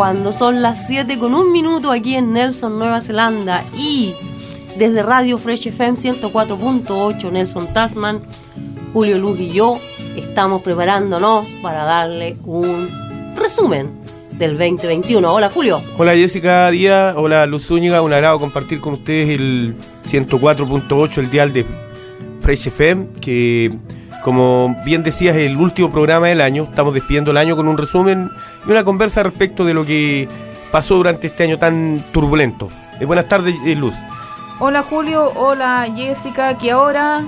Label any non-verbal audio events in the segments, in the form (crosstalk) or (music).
Cuando son las 7 con un minuto aquí en Nelson, Nueva Zelanda y desde Radio Fresh FM 104.8 Nelson Tasman, Julio Luz y yo estamos preparándonos para darle un resumen del 2021. Hola Julio. Hola Jessica Díaz, hola Luz Zúñiga, un agrado compartir con ustedes el 104.8, el dial de Fresh FM, que como bien decías, el último programa del año. Estamos despidiendo el año con un resumen y una conversa respecto de lo que pasó durante este año tan turbulento. Eh, buenas tardes, eh, Luz. Hola Julio, hola Jessica, que ahora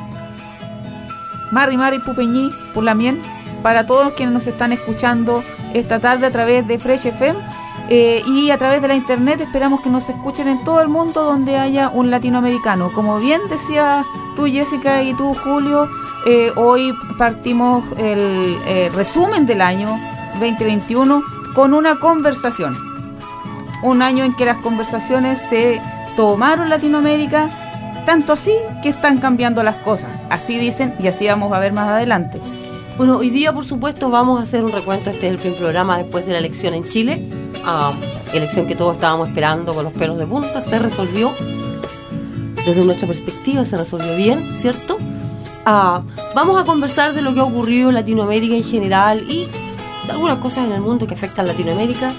Mari Mari Pupeñí, por la mien, para todos quienes nos están escuchando esta tarde a través de Fresh FM eh, y a través de la internet esperamos que nos escuchen en todo el mundo donde haya un latinoamericano. Como bien decía tú Jessica y tú Julio, hoy partimos el resumen del año 2021 con una conversación. Un año en que las conversaciones se tomaron Latinoamérica, tanto así que están cambiando las cosas. Así dicen y así vamos a ver más adelante. Bueno, hoy día por supuesto vamos a hacer un recuento, este es el primer programa después de la elección en Chile, uh, elección que todos estábamos esperando con los pelos de punta, se resolvió, desde nuestra perspectiva se resolvió bien, ¿cierto? Uh, vamos a conversar de lo que ha ocurrido en Latinoamérica en general y algunas cosas en el mundo que afectan a Latinoamérica.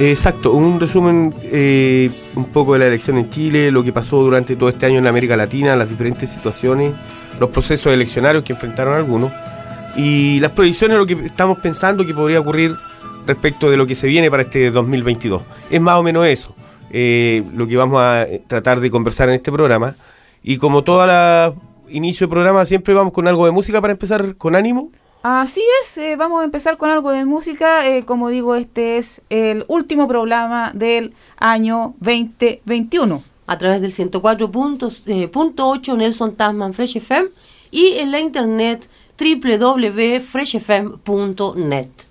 Exacto, un resumen eh, un poco de la elección en Chile, lo que pasó durante todo este año en América Latina, las diferentes situaciones, los procesos eleccionarios que enfrentaron algunos y las proyecciones, lo que estamos pensando que podría ocurrir respecto de lo que se viene para este 2022. Es más o menos eso, eh, lo que vamos a tratar de conversar en este programa. Y como todo inicio de programa, siempre vamos con algo de música para empezar con ánimo. Así es, eh, vamos a empezar con algo de música. Eh, como digo, este es el último programa del año 2021. A través del 104.8 Nelson Tasman Fresh FM y en la internet www.freshfm.net.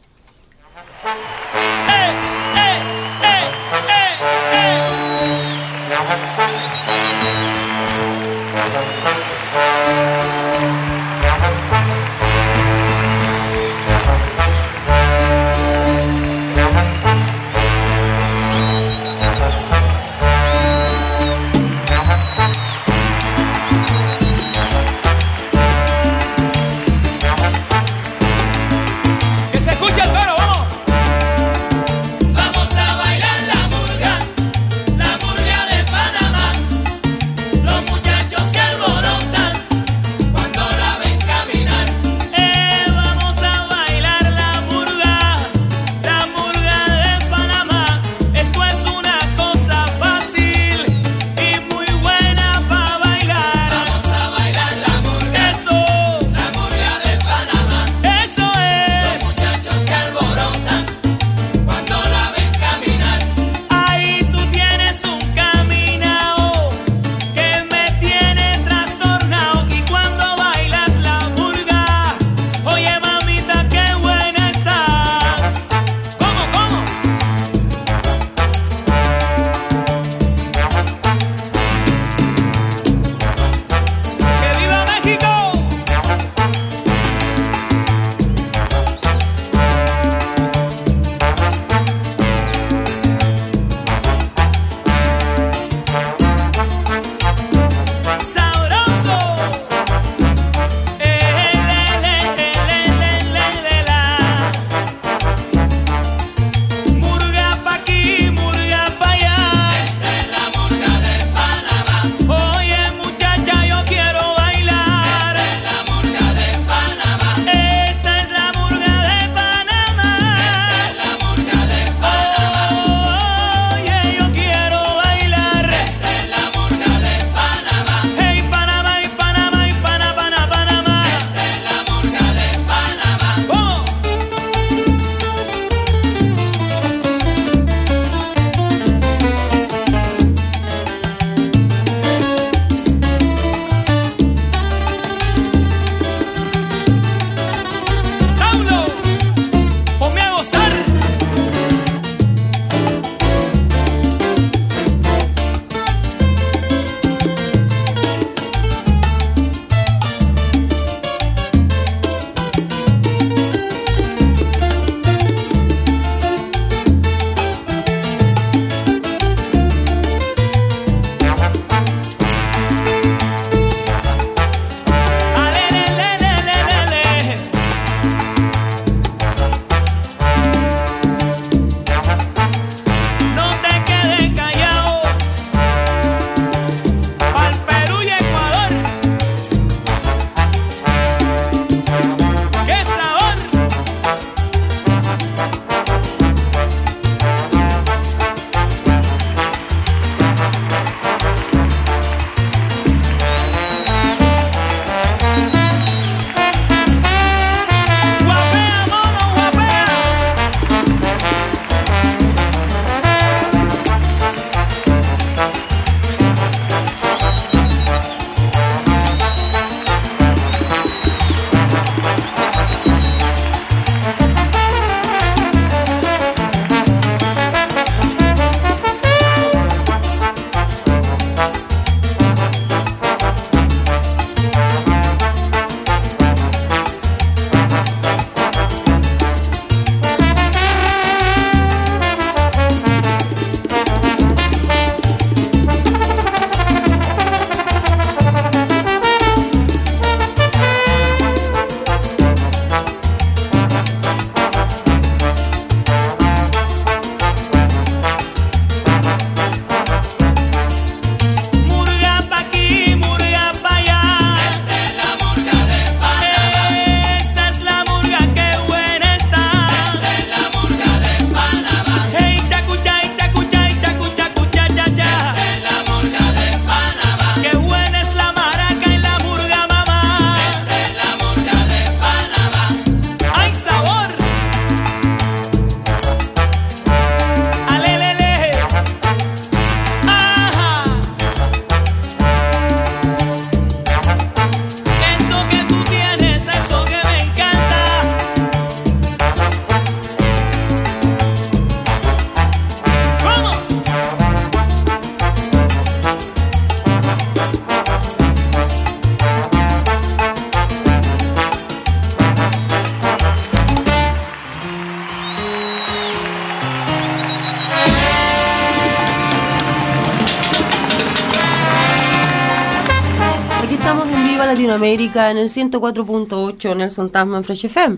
Latinoamérica en el 104.8 Nelson Tasman Fresh FM.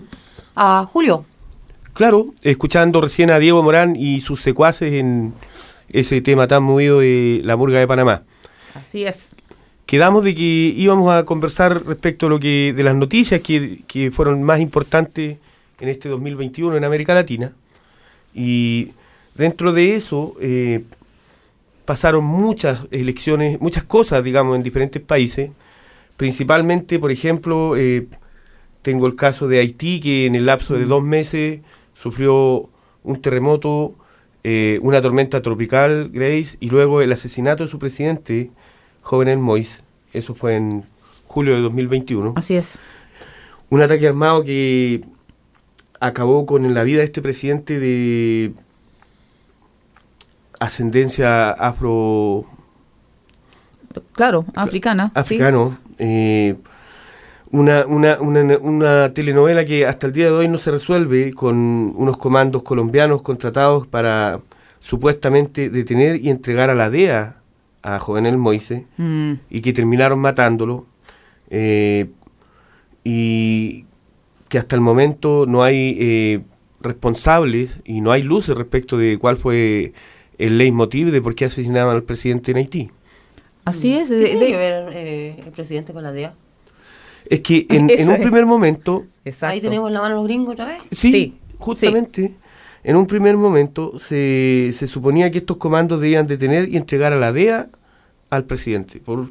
A Julio. Claro, escuchando recién a Diego Morán y sus secuaces en ese tema tan movido de la murga de Panamá. Así es. Quedamos de que íbamos a conversar respecto a lo que de las noticias que, que fueron más importantes en este 2021 en América Latina. Y dentro de eso eh, pasaron muchas elecciones, muchas cosas, digamos, en diferentes países. Principalmente, por ejemplo, eh, tengo el caso de Haití, que en el lapso de dos meses sufrió un terremoto, eh, una tormenta tropical, Grace, y luego el asesinato de su presidente, Jovenel Moïse. Eso fue en julio de 2021. Así es. Un ataque armado que acabó con la vida de este presidente de ascendencia afro Claro, africana. sí. Eh, una, una, una, una telenovela que hasta el día de hoy no se resuelve con unos comandos colombianos contratados para supuestamente detener y entregar a la DEA a Jovenel Moise Mm, y que terminaron matándolo. eh, y que hasta el momento no hay eh, responsables y no hay luces respecto de cuál fue el leitmotiv de por qué asesinaron al presidente en Haití. Así es. ¿Qué de- tiene de- que ver eh, el presidente con la DEA? Es que en, (laughs) un es. primer momento, Exacto. Ahí tenemos en la mano a los gringos otra vez. sí, Sí, justamente, en un primer momento se, se suponía que estos comandos debían detener y entregar a la DEA al presidente, por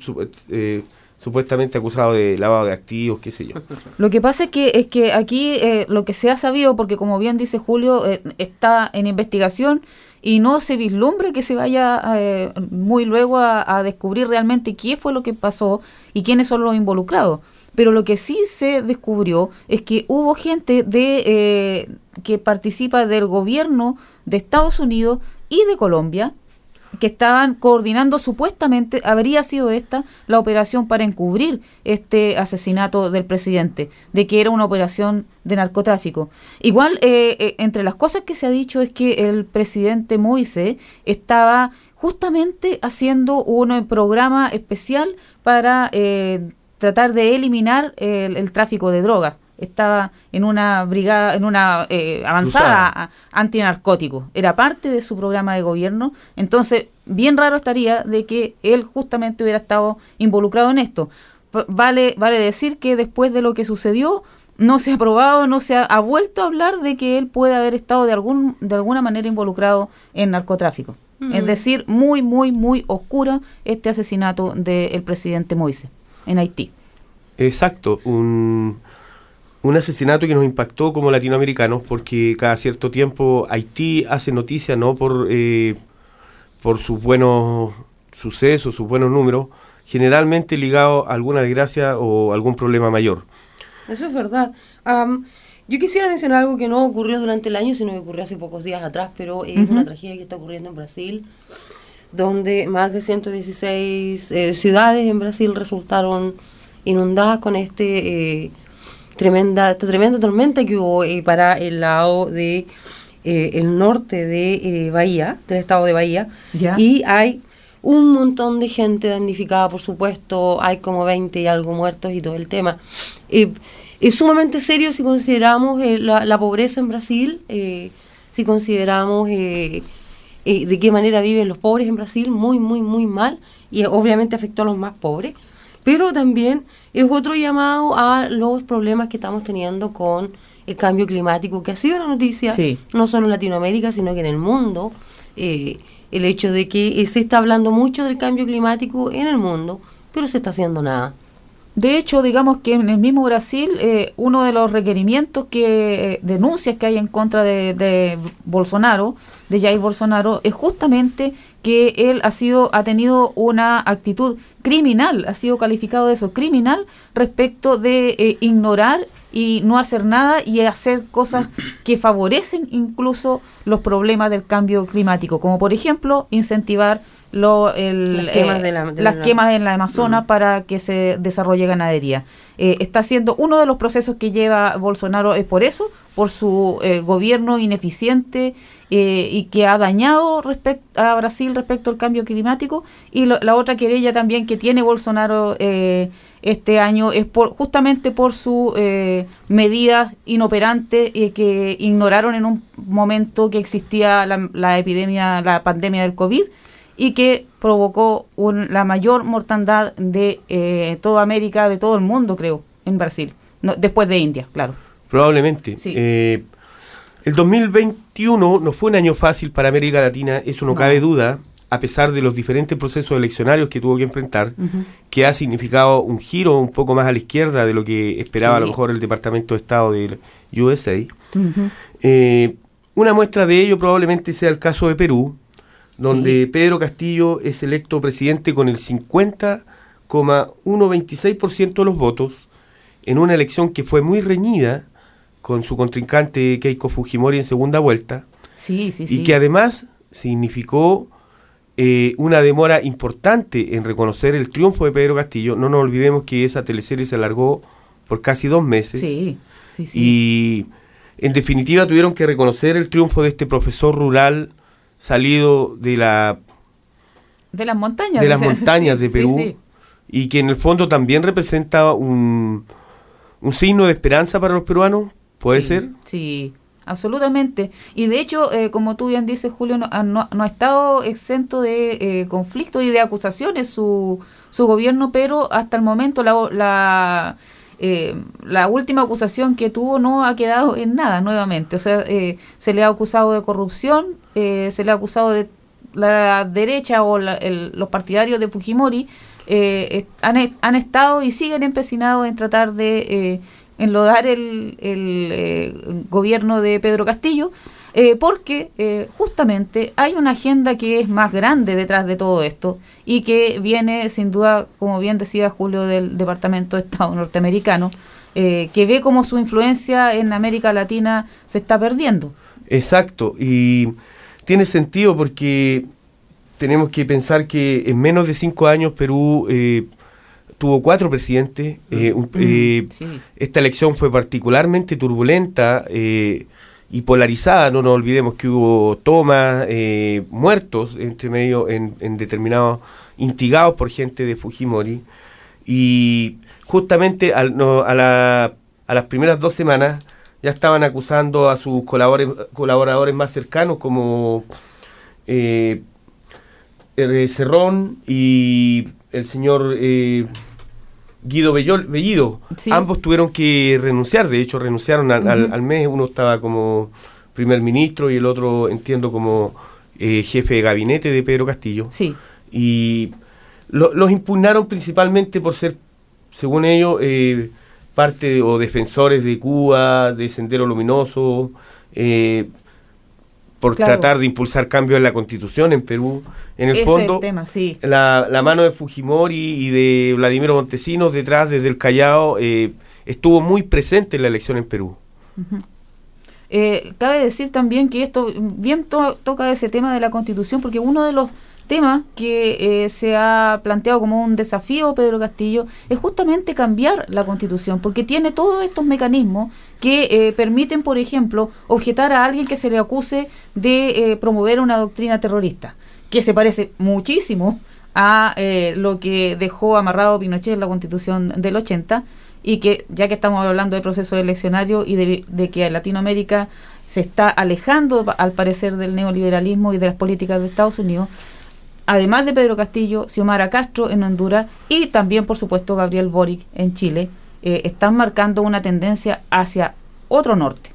eh, supuestamente acusado de lavado de activos, qué sé yo. (laughs) Lo que pasa es que, es que aquí eh, lo que se ha sabido, porque como bien dice Julio, eh, está en investigación y no se vislumbre que se vaya eh, muy luego a, a descubrir realmente qué fue lo que pasó y quiénes son los involucrados. Pero lo que sí se descubrió es que hubo gente de eh, que participa del gobierno de Estados Unidos y de Colombia que estaban coordinando supuestamente, habría sido esta la operación para encubrir este asesinato del presidente, de que era una operación de narcotráfico. Igual, eh, eh, entre las cosas que se ha dicho es que el presidente Moise estaba justamente haciendo un eh, programa especial para eh, tratar de eliminar el, el tráfico de drogas. Estaba en una brigada, en una eh, avanzada a- antinarcótico. Era parte de su programa de gobierno. Entonces, bien raro estaría de que él justamente hubiera estado involucrado en esto. Vale, vale decir que después de lo que sucedió, no se ha probado, no se ha, ha vuelto a hablar de que él puede haber estado de algún, de alguna manera involucrado en narcotráfico. Es decir, muy, muy, muy oscura este asesinato del presidente Moise en Haití. Exacto, un, un asesinato que nos impactó como latinoamericanos porque cada cierto tiempo Haití hace noticia no por, eh, por sus buenos sucesos, sus buenos números, generalmente ligado a alguna desgracia o algún problema mayor. Eso es verdad. Yo quisiera mencionar algo que no ocurrió durante el año, sino que ocurrió hace pocos días atrás, pero es una tragedia que está ocurriendo en Brasil, donde más de 116 eh, ciudades en Brasil resultaron inundadas con este eh, tremenda esta tremenda tormenta que hubo eh, para el lado de eh, el norte de eh, Bahía, del estado de Bahía, Ya. y hay un montón de gente damnificada, por supuesto, hay como 20 y algo muertos y todo el tema. Eh, es sumamente serio si consideramos la, la pobreza en Brasil, si consideramos de qué manera viven los pobres en Brasil, muy, muy, muy mal, y obviamente afectó a los más pobres, pero también es otro llamado a los problemas que estamos teniendo con el cambio climático, que ha sido una noticia Sí. no solo en Latinoamérica, sino que en el mundo. eh, el hecho de que se está hablando mucho del cambio climático en el mundo, pero se está haciendo nada. De hecho, digamos que en el mismo Brasil, eh, uno de los requerimientos que, eh, denuncias que hay en contra de, de Bolsonaro, de Jair Bolsonaro, es justamente que él ha sido, ha tenido una actitud criminal, ha sido calificado de eso, criminal, respecto de eh, ignorar y no hacer nada y hacer cosas (clears throat) que favorecen incluso los problemas del cambio climático, como por ejemplo incentivar lo, el, Las quemas eh, de la- de las la- quemas en la Amazonas para que se desarrolle ganadería. Eh, está siendo uno de los procesos que lleva Bolsonaro es por eso, por su eh, gobierno ineficiente eh, y que ha dañado respect- a Brasil respecto al cambio climático. Y lo- la otra querella también que tiene Bolsonaro eh, este año es por justamente por su eh, medidas inoperantes eh, que ignoraron en un momento que existía la, la epidemia, la pandemia del COVID y que provocó un- la mayor mortandad de eh, toda América, de todo el mundo, creo, en Brasil. No, después de India, claro. Probablemente. Sí. Eh, el 2021 no fue un año fácil para América Latina, eso no, No. cabe duda, a pesar de los diferentes procesos eleccionarios que tuvo que enfrentar, que ha significado un giro un poco más a la izquierda de lo que esperaba a lo mejor el Departamento de Estado del USA. Eh, una muestra de ello probablemente sea el caso de Perú, donde Pedro Castillo es electo presidente con el 50,126% de los votos en una elección que fue muy reñida con su contrincante Keiko Fujimori en segunda vuelta Sí, sí, y que además significó eh, una demora importante en reconocer el triunfo de Pedro Castillo. No nos olvidemos que esa teleserie se alargó por casi dos meses sí, sí, sí. y en definitiva tuvieron que reconocer el triunfo de este profesor rural salido de la de las montañas. de las (laughs) montañas de sí, Perú sí. y que en el fondo también representa un, un signo de esperanza para los peruanos, puede Sí, ser. Sí, absolutamente. Y de hecho, eh, como tú bien dices, Julio, no, no ha estado exento de eh, conflictos y de acusaciones su, su gobierno, pero hasta el momento la, la, eh, la última acusación que tuvo no ha quedado en nada nuevamente. O sea, eh, se le ha acusado de corrupción, eh, se le ha acusado de la derecha o la- el- los partidarios de Fujimori eh, han, e- han estado y siguen empecinados en tratar de enlodar el, el, eh, gobierno de Pedro Castillo, eh, porque eh, justamente hay una agenda que es más grande detrás de todo esto y que viene sin duda, como bien decía Julio, del Departamento de Estado norteamericano, que ve como su influencia en América Latina se está perdiendo. Exacto, y tiene sentido porque tenemos que pensar que en menos de cinco años Perú tuvo cuatro presidentes. eh, un- eh, Sí. esta elección fue particularmente turbulenta eh, y polarizada. No nos olvidemos que hubo tomas, eh, muertos entre medio en, en determinados, instigados por gente de Fujimori. Y justamente al- no, a, la- a las primeras dos semanas ya estaban acusando a sus colaboradores, colaboradores más cercanos como Cerrón y el señor eh, Guido Bellol- Bellido. Sí. Ambos tuvieron que renunciar, de hecho renunciaron al, al- Ujú. al mes, uno estaba como primer ministro y el otro entiendo como eh, jefe de gabinete de Pedro Castillo Sí. y lo- los impugnaron principalmente por ser, según ellos, eh, parte de- o defensores de Cuba, de Sendero Luminoso, eh, por Claro. tratar de impulsar cambios en la constitución en Perú. En el Ese fondo, el tema, sí. la, la mano de Fujimori y de Vladimiro Montesinos detrás, desde el Callao, eh, estuvo muy presente en la elección en Perú. Eh, cabe decir también que esto bien to- toca ese tema de la constitución, porque uno de los temas que eh, se ha planteado como un desafío Pedro Castillo es justamente cambiar la constitución, porque tiene todos estos mecanismos que eh, permiten, por ejemplo, objetar a alguien que se le acuse de eh, promover una doctrina terrorista, que se parece muchísimo a eh, lo que dejó amarrado Pinochet en la constitución del 80 y que ya que estamos hablando de procesos eleccionarios y de, de que Latinoamérica se está alejando al parecer del neoliberalismo y de las políticas de Estados Unidos, además de Pedro Castillo, Xiomara Castro en Honduras y también por supuesto Gabriel Boric en Chile, eh, están marcando una tendencia hacia otro norte.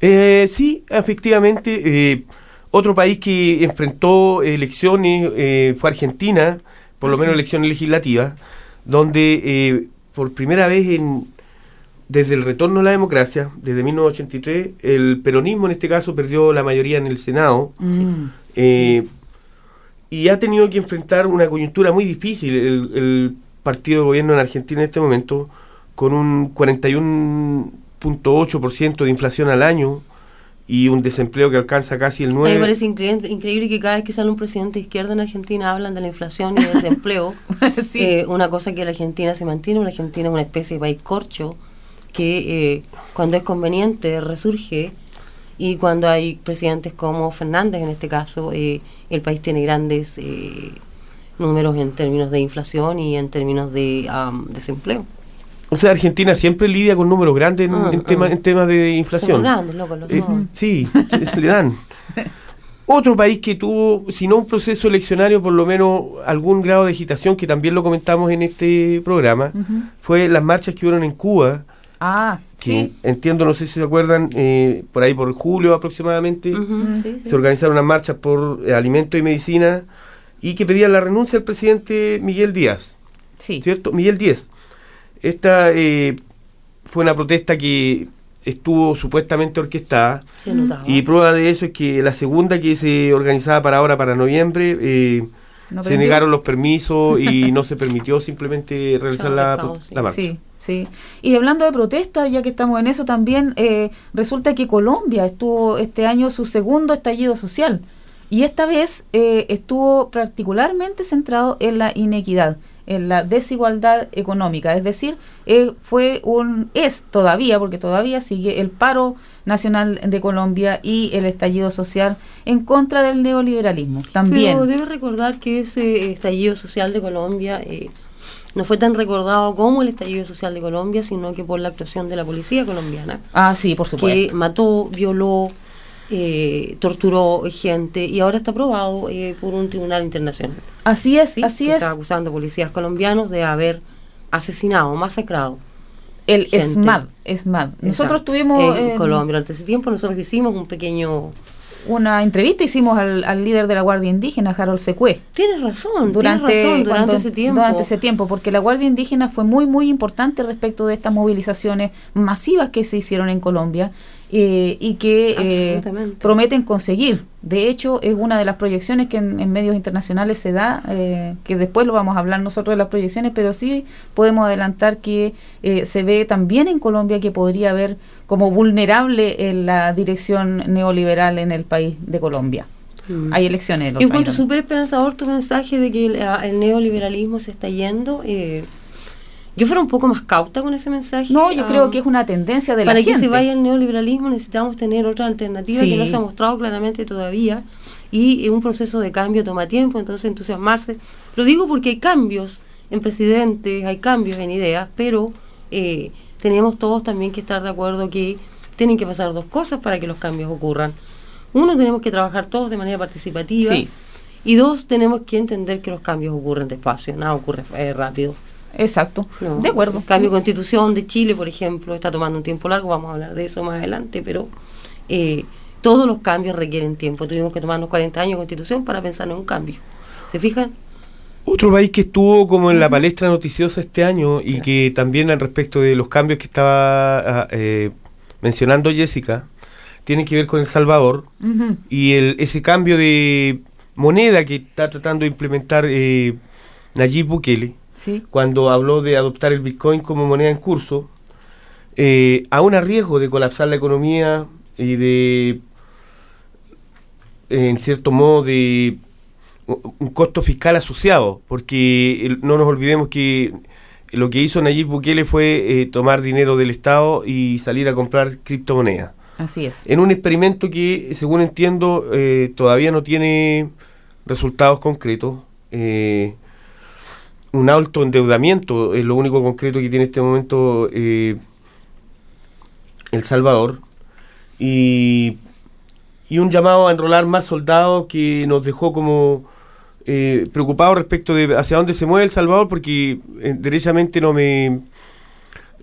Eh, sí, efectivamente. eh, otro país que enfrentó elecciones fue Argentina, por lo Ah, menos sí. elecciones legislativas, donde por primera vez en, desde el retorno a la democracia, desde 1983, el peronismo en este caso perdió la mayoría en el Senado. Mm. eh, y ha tenido que enfrentar una coyuntura muy difícil el, el partido de gobierno en Argentina en este momento, con un 41.8% de inflación al año, y un desempleo que alcanza casi el A mí 9. me parece increíble, increíble que cada vez que sale un presidente de izquierda en Argentina hablan de la inflación y del desempleo. (laughs) Sí. Eh, una cosa que la Argentina se mantiene, la Argentina es una especie de país corcho que eh, cuando es conveniente resurge y cuando hay presidentes como Fernández en este caso, eh, el país tiene grandes eh, números en términos de inflación y en términos de desempleo. O sea, Argentina siempre lidia con números grandes en, Ah, en tema- ah. en temas de Son inflación. grandes, loco, lo Eh, son. sí, se- le dan. Otro país que tuvo, si no un proceso eleccionario, por lo menos algún grado de agitación, que también lo comentamos en este programa, fue las marchas que hubo en Cuba, Ah, que sí. entiendo, no sé si se acuerdan, eh, por ahí por julio aproximadamente, Ujú, sí, sí. se organizaron unas marchas por eh, alimentos y medicina y que pedían la renuncia del presidente Miguel Díaz. Sí. ¿cierto? Miguel Díez. Esta eh, fue una protesta que estuvo supuestamente orquestada Se notaba. y prueba de eso es que la segunda que se organizaba para ahora, para noviembre, eh, ¿No se negaron los permisos y (laughs) no se permitió simplemente realizar la, pescado, la marcha. Sí. Y hablando de protestas, ya que estamos en eso también, eh, resulta que Colombia estuvo este año su segundo estallido social y esta vez eh, estuvo particularmente centrado en la inequidad, en la desigualdad económica. Es decir, fue un es todavía, porque todavía sigue el paro nacional de Colombia y el estallido social en contra del neoliberalismo. También. Pero debe recordar que ese estallido social de Colombia eh, no fue tan recordado como el estallido social de Colombia, sino que por la actuación de la policía colombiana, Ah, sí, por que supuesto. mató, violó, eh, torturó gente y ahora está probado eh, por un tribunal internacional. Así es, ¿sí? así que es. Está acusando a policías colombianos de haber asesinado, masacrado. El gente. SMAD, SMAD. Nosotros Exacto. tuvimos en eh, Colombia. Durante ese tiempo nosotros hicimos un pequeño... una entrevista, hicimos al, al líder de la Guardia Indígena, Harold Secue, Tienes razón, durante, tienes razón, durante cuando- ese tiempo. durante ese tiempo, porque la Guardia Indígena fue muy, muy importante respecto de estas movilizaciones masivas que se hicieron en Colombia eh, y que eh, prometen conseguir. De hecho, es una de las proyecciones que en, en medios internacionales se da, eh, que después lo vamos a hablar nosotros de las proyecciones, pero sí podemos adelantar que eh, se ve también en Colombia que podría haber como vulnerable en la dirección neoliberal en el país de Colombia. Mm. Hay elecciones. el Yo otro encuentro súper esperanzador tu mensaje de que el, el neoliberalismo se está yendo. eh, yo fuera un poco más cauta con ese mensaje. No, yo creo que es una tendencia de la Para gente. que se vaya el neoliberalismo necesitamos tener otra alternativa Sí. que no se ha mostrado claramente todavía y un proceso de cambio toma tiempo, entonces entusiasmarse. Lo digo porque hay cambios en presidentes, hay cambios en ideas, pero eh, tenemos todos también que estar de acuerdo que tienen que pasar dos cosas para que los cambios ocurran. Uno, tenemos que trabajar todos de manera participativa. Sí. Y dos, tenemos que entender que los cambios ocurren despacio, nada ocurre eh, rápido. Exacto. No. De acuerdo. El cambio de constitución de Chile, por ejemplo, está tomando un tiempo largo, vamos a hablar de eso más adelante, pero eh, todos los cambios requieren tiempo. Tuvimos que tomarnos 40 años de constitución para pensar en un cambio. ¿Se fijan? Otro país que estuvo como en la palestra noticiosa este año y que también al respecto de los cambios que estaba ah, eh, mencionando Jessica, tiene que ver con El Salvador y el, ese cambio de moneda que está tratando de implementar eh, Nayib Bukele Sí. cuando habló de adoptar el Bitcoin como moneda en curso, eh, aún a riesgo de colapsar la economía y de, en cierto modo, de un costo fiscal asociado, porque no nos olvidemos que lo que hizo Nayib Bukele fue eh, tomar dinero del Estado y salir a comprar criptomonedas. Así es. En un experimento que, según entiendo, eh, todavía no tiene resultados concretos. Eh, un alto endeudamiento es lo único concreto que tiene en este momento eh, El Salvador. Y, y un llamado a enrolar más soldados que nos dejó como eh, preocupados respecto de hacia dónde se mueve El Salvador, porque eh, derechamente no me,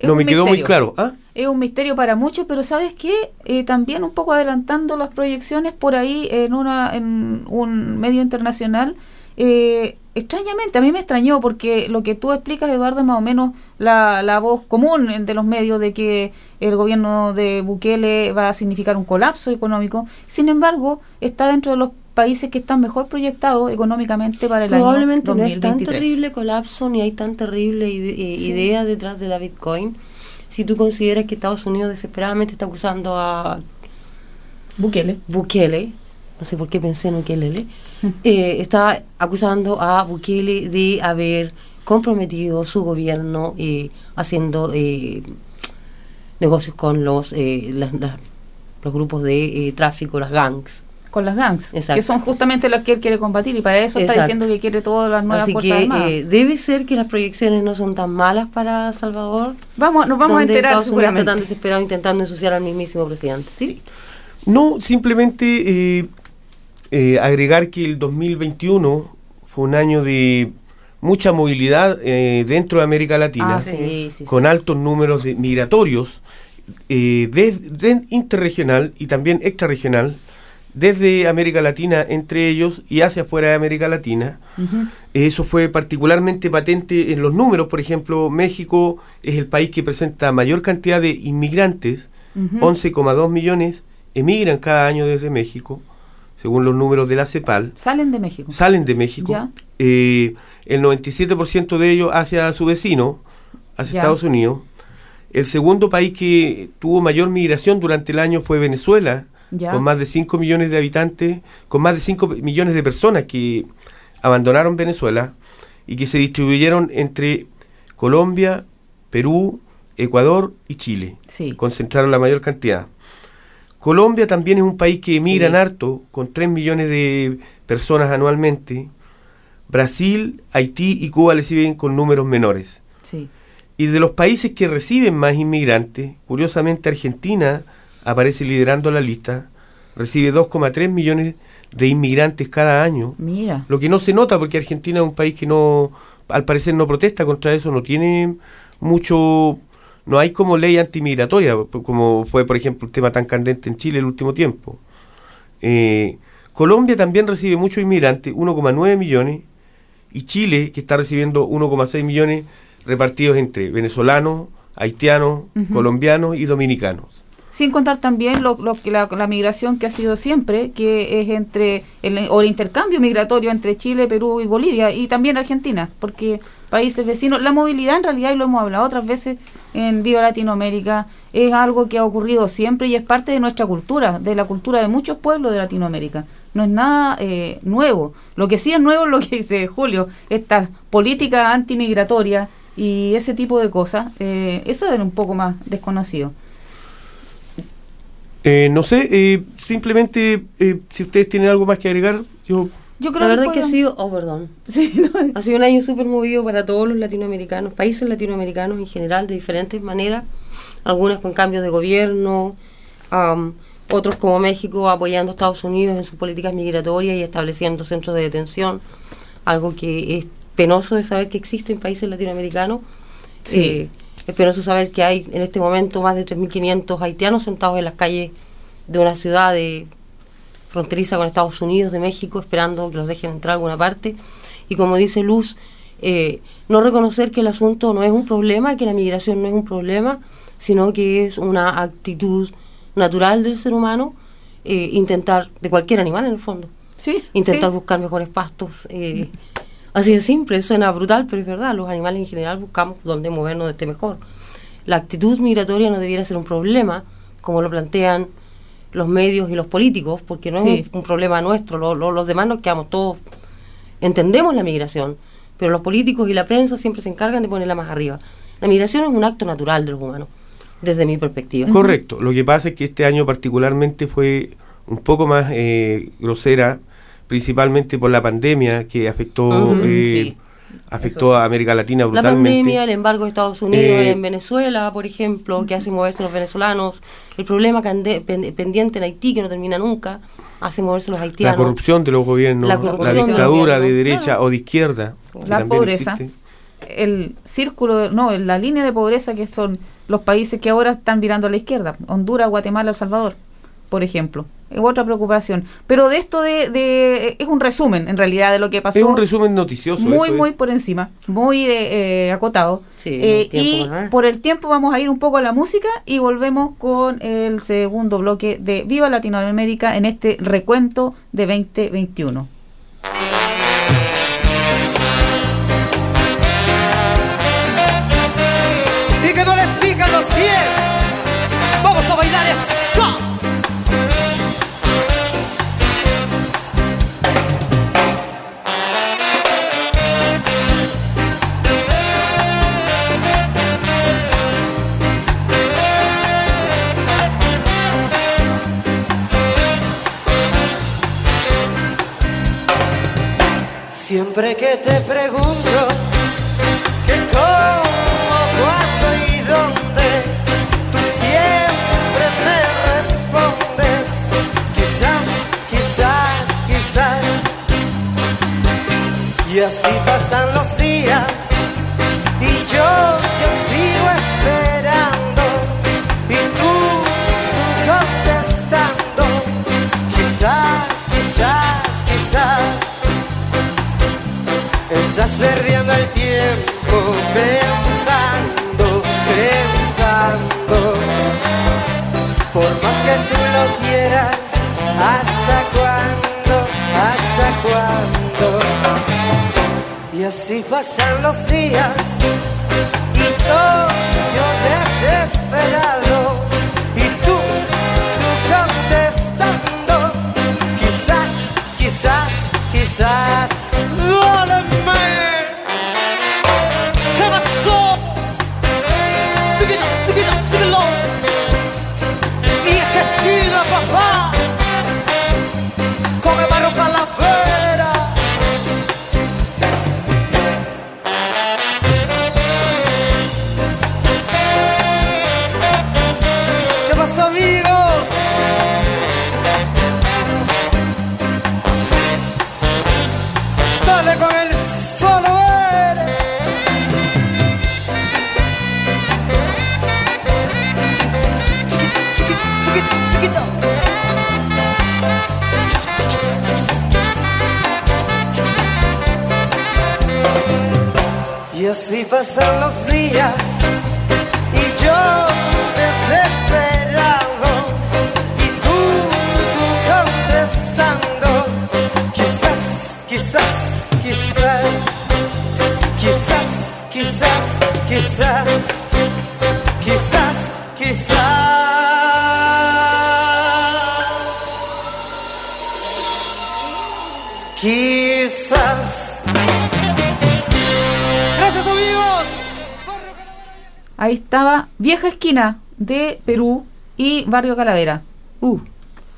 no me quedó muy claro. ¿Ah? Es un misterio para muchos, pero ¿sabes qué? Eh, también un poco adelantando las proyecciones por ahí en, una, en un medio internacional. Eh, extrañamente, a mí me extrañó porque lo que tú explicas, Eduardo, es más o menos la, la voz común de los medios de que el gobierno de Bukele va a significar un colapso económico. Sin embargo, está dentro de los países que están mejor proyectados económicamente para el Probablemente año no es tan 2023. terrible colapso ni hay tan terrible ide- eh, Sí. idea detrás de la Bitcoin. Si tú consideras que Estados Unidos desesperadamente está acusando a Bukele. Bukele, no sé por qué pensé en Bukele, eh, está acusando a Bukele de haber comprometido su gobierno eh, haciendo eh, negocios con los, eh, las- las- los grupos de eh, tráfico, las gangs. Con las gangs, Exacto. que son justamente las que él quiere combatir y para eso está Exacto. diciendo que quiere todas las nuevas Así Fuerzas que Armadas. eh, debe ser que las proyecciones no son tan malas para Salvador. vamos, nos vamos a enterar Estados Unidos está seguramente. tan desesperado intentando ensuciar al mismísimo presidente. ¿sí? No, simplemente eh, eh, agregar que el 2021 fue un año de mucha movilidad eh, dentro de América Latina, Ah, Sí, sí, sí. con altos números de migratorios eh, de, de interregional y también extrarregional, desde América Latina entre ellos y hacia afuera de América Latina. Ujú. Eso fue particularmente patente en los números. Por ejemplo, México es el país que presenta mayor cantidad de inmigrantes. Ujú. 11,2 millones emigran cada año desde México, según los números de la CEPAL. Salen de México. Salen de México. Eh, el 97% de ellos hacia su vecino, hacia Ya. Estados Unidos. El segundo país que tuvo mayor migración durante el año fue Venezuela, Ya. con más de 5 millones de habitantes, con más de 5 millones de personas que abandonaron Venezuela y que se distribuyeron entre Colombia, Perú, Ecuador y Chile. Sí. Concentraron la mayor cantidad. Colombia también es un país que emigran Sí. harto, con 3 millones de personas anualmente. Brasil, Haití y Cuba le siguen con números menores. Sí. Y de los países que reciben más inmigrantes, curiosamente Argentina aparece liderando la lista, recibe 2,3 millones de inmigrantes cada año, Mira. lo que no se nota porque Argentina es un país que no, al parecer no protesta contra eso, no tiene mucho, no hay como ley antimigratoria, como fue por ejemplo el tema tan candente en Chile el último tiempo. Eh, Colombia también recibe muchos inmigrantes, 1,9 millones, y Chile, que está recibiendo 1,6 millones repartidos entre venezolanos, haitianos, colombianos y dominicanos. Sin contar también lo, lo la, la migración que ha sido siempre, que es entre el, o el intercambio migratorio entre Chile, Perú y Bolivia y también Argentina, porque países vecinos, la movilidad en realidad, y lo hemos hablado otras veces en Viva Latinoamérica, es algo que ha ocurrido siempre y es parte de nuestra cultura, de la cultura de muchos pueblos de Latinoamérica. No es nada eh, nuevo. Lo que sí es nuevo es lo que dice Julio, esta política antimigratoria y ese tipo de cosas. eh, eso es un poco más desconocido. Eh, no sé, eh, simplemente si ustedes tienen algo más que agregar, yo Yo creo La verdad es que ha sido, oh perdón, (laughs) Sí, no, ha sido un año súper movido para todos los latinoamericanos, países latinoamericanos en general, de diferentes maneras, algunas con cambios de gobierno, otros como México apoyando a Estados Unidos en sus políticas migratorias y estableciendo centros de detención, algo que es penoso de saber que existe en países latinoamericanos. Sí. Eh, es penoso saber que hay en este momento más de 3.500 haitianos sentados en las calles de una ciudad de fronteriza con Estados Unidos, de México, esperando que los dejen entrar a alguna parte. Y como dice Luz, eh, no reconocer que el asunto no es un problema, que la migración no es un problema, sino que es una actitud natural del ser humano, eh, intentar, de cualquier animal en el fondo, sí, intentar sí. buscar mejores pastos. eh, así de simple, suena brutal, pero es verdad, los animales en general buscamos donde movernos de esté mejor. La actitud migratoria no debiera ser un problema, como lo plantean los medios y los políticos, porque no Sí. es un, un problema nuestro, lo- lo- los demás nos quedamos todos, entendemos la migración, pero los políticos y la prensa siempre se encargan de ponerla más arriba. La migración es un acto natural de los humanos, desde mi perspectiva. Correcto. Lo que pasa es que este año particularmente fue un poco más eh, grosera, principalmente por la pandemia que afectó eh, sí. Afectó a América Latina La brutalmente. pandemia, el embargo de Estados Unidos Eh, en Venezuela, por ejemplo, que hace moverse los venezolanos, el problema pendiente en Haití que no termina nunca, hace moverse los la haitianos. corrupción de los gobiernos, La la, dictadura de derecha claro. o de izquierda. La pobreza. existe. el círculo, no, la línea de pobreza que son los países que ahora están virando a la izquierda, Honduras, Guatemala, El Salvador, por ejemplo. Es otra preocupación. Pero de esto de, de- es un resumen, en realidad, de lo que pasó. Es un resumen noticioso. muy, eso muy es. por encima, muy eh, eh, acotado. Sí, Eh, y más. por el tiempo vamos a ir un poco a la música y volvemos con el segundo bloque de Viva Latinoamérica en este recuento de 2021. Siempre que te pregunto que cómo, cuándo y dónde, tú siempre me respondes, quizás, quizás, quizás. Y así pasan los días Estás perdiendo el tiempo pensando, pensando. Por más que tú lo quieras, ¿hasta cuándo? ¿Hasta cuándo? Y así pasan los días y todo yo desesperado así pasan los días Esquina de Perú y Barrio Calavera. Uh,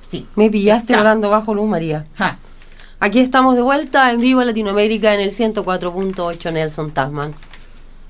Sí. me pillaste Está. hablando bajo luz, María. Ja. Aquí estamos de vuelta en vivo en Latinoamérica en el 104.8 Nelson Tasman.